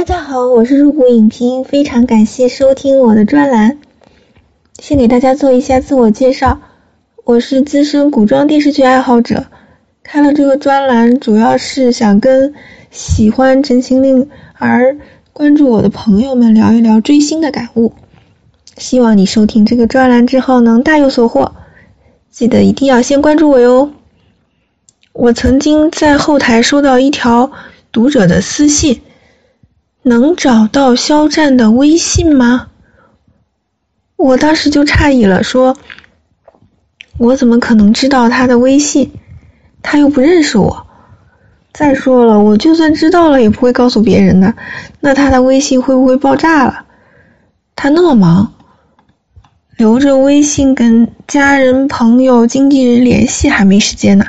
大家好，我是入股影评，非常感谢收听我的专栏。先给大家做一下自我介绍，我是资深古装电视剧爱好者，开了这个专栏主要是想跟喜欢《陈情令》而关注我的朋友们聊一聊追星的感悟。希望你收听这个专栏之后能大有所获，记得一定要先关注我哟。我曾经在后台收到一条读者的私信。能找到肖战的微信吗？我当时就诧异了，说：“我怎么可能知道他的微信？他又不认识我。再说了，我就算知道了，也不会告诉别人的。那他的微信会不会爆炸了？他那么忙，留着微信跟家人、朋友、经纪人联系还没时间呢，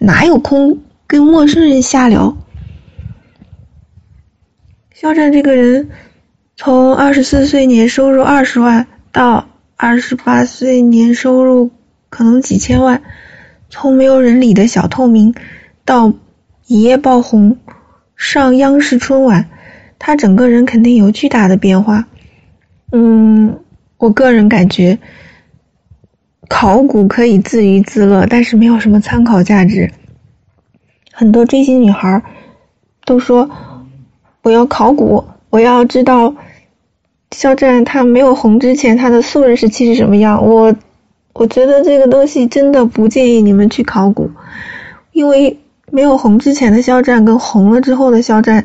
哪有空跟陌生人瞎聊？”肖战这个人，从二十四岁年收入二十万到二十八岁年收入可能几千万，从没有人理的小透明到一夜爆红上央视春晚，他整个人肯定有巨大的变化。嗯，我个人感觉，考古可以自娱自乐，但是没有什么参考价值。很多追星女孩都说。我要考古，我要知道肖战他没有红之前他的素人时期是什么样。我我觉得这个东西真的不建议你们去考古，因为没有红之前的肖战跟红了之后的肖战，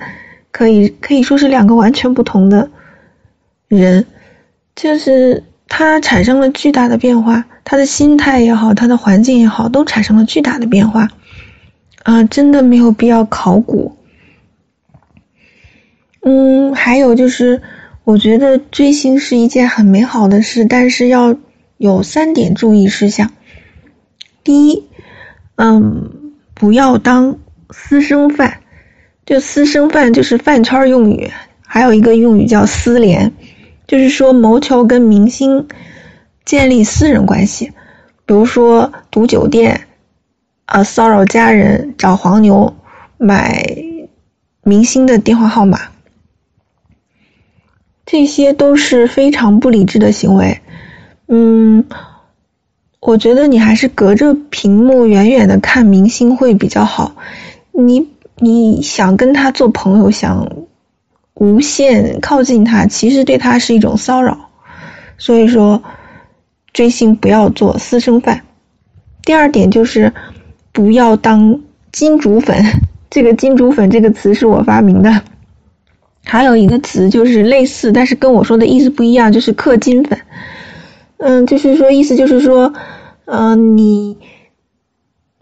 可以可以说是两个完全不同的人，就是他产生了巨大的变化，他的心态也好，他的环境也好，都产生了巨大的变化。啊，真的没有必要考古。嗯，还有就是，我觉得追星是一件很美好的事，但是要有三点注意事项。第一，嗯，不要当私生饭，就私生饭就是饭圈用语，还有一个用语叫私联，就是说谋求跟明星建立私人关系，比如说赌酒店，啊，骚扰家人，找黄牛，买明星的电话号码。这些都是非常不理智的行为，嗯，我觉得你还是隔着屏幕远远的看明星会比较好。你你想跟他做朋友，想无限靠近他，其实对他是一种骚扰。所以说，追星不要做私生饭。第二点就是不要当金主粉，这个金主粉这个词是我发明的。还有一个词就是类似，但是跟我说的意思不一样，就是氪金粉。嗯，就是说意思就是说，嗯，你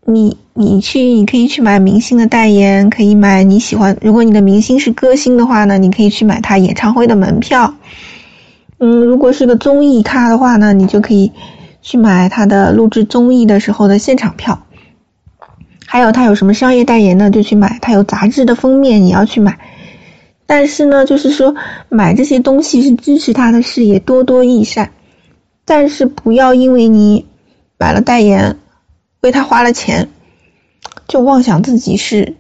你你去，你可以去买明星的代言，可以买你喜欢。如果你的明星是歌星的话呢，你可以去买他演唱会的门票。嗯，如果是个综艺咖的话呢，你就可以去买他的录制综艺的时候的现场票。还有他有什么商业代言呢，就去买。他有杂志的封面，你要去买。但是呢，就是说买这些东西是支持他的事业，多多益善。但是不要因为你买了代言，为他花了钱，就妄想自己是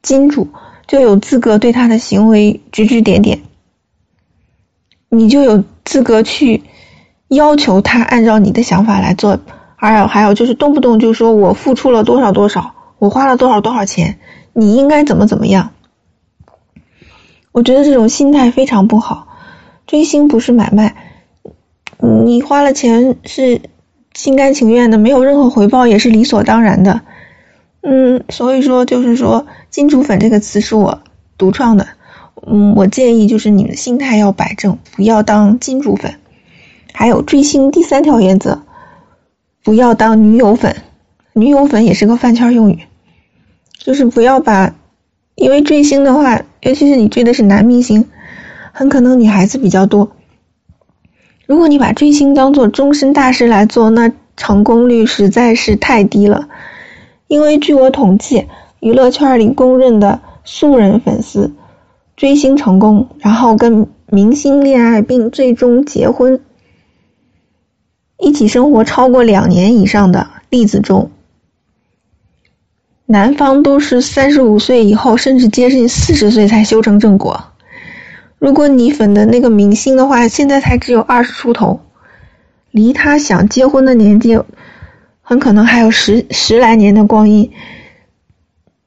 金主，就有资格对他的行为指指点点。你就有资格去要求他按照你的想法来做。还有还有就是动不动就说我付出了多少多少，我花了多少多少钱，你应该怎么怎么样。我觉得这种心态非常不好，追星不是买卖，你花了钱是心甘情愿的，没有任何回报也是理所当然的。嗯，所以说就是说“金主粉”这个词是我独创的。嗯，我建议就是你们心态要摆正，不要当金主粉。还有追星第三条原则，不要当女友粉。女友粉也是个饭圈用语，就是不要把。因为追星的话，尤其是你追的是男明星，很可能女孩子比较多。如果你把追星当做终身大事来做，那成功率实在是太低了。因为据我统计，娱乐圈里公认的素人粉丝追星成功，然后跟明星恋爱并最终结婚，一起生活超过两年以上的例子中。男方都是三十五岁以后，甚至接近四十岁才修成正果，如果你粉的那个明星的话，现在才只有二十出头，离他想结婚的年纪，很可能还有十十来年的光阴。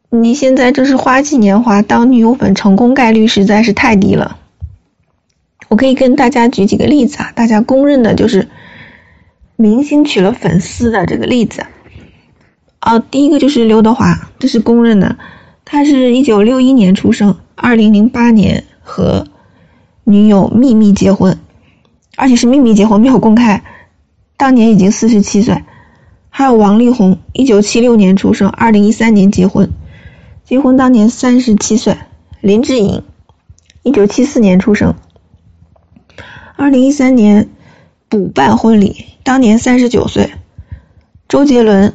你现在正是花季年华，当女友粉成功概率实在是太低了。我可以跟大家举几个例子啊，大家公认的就是明星娶了粉丝的这个例子。啊，第一个就是刘德华，这是公认的，他是一九六一年出生，二零零八年和。女友秘密结婚，而且是秘密结婚，没有公开。当年已经四十七岁。还有王力宏，一九七六年出生，二零一三年结婚，结婚当年三十七岁。林志颖，一九七四年出生，二零一三年补办婚礼，当年三十九岁。周杰伦，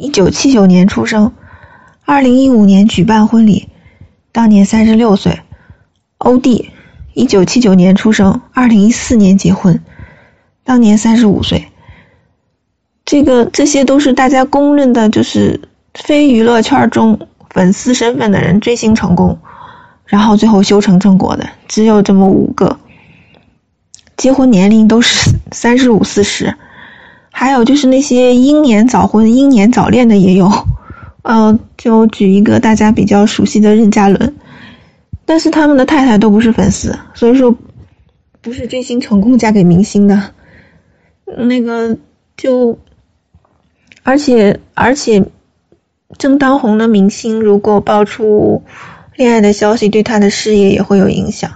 一九七九年出生，二零一五年举办婚礼，当年三十六岁。欧弟。一九七九年出生，二零一四年结婚，当年三十五岁。这个这些都是大家公认的，就是非娱乐圈中粉丝身份的人追星成功，然后最后修成正果的，只有这么五个。结婚年龄都是三十五四十，还有就是那些英年早婚、英年早恋的也有。嗯，就举一个大家比较熟悉的任嘉伦。但是他们的太太都不是粉丝，所以说不是追星成功嫁给明星的，那个就，而且而且正当红的明星如果爆出恋爱的消息，对他的事业也会有影响。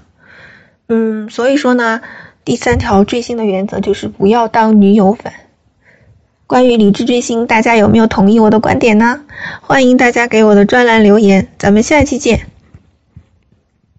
嗯，所以说呢，第三条追星的原则就是不要当女友粉。关于理智追星，大家有没有同意我的观点呢？欢迎大家给我的专栏留言，咱们下期见。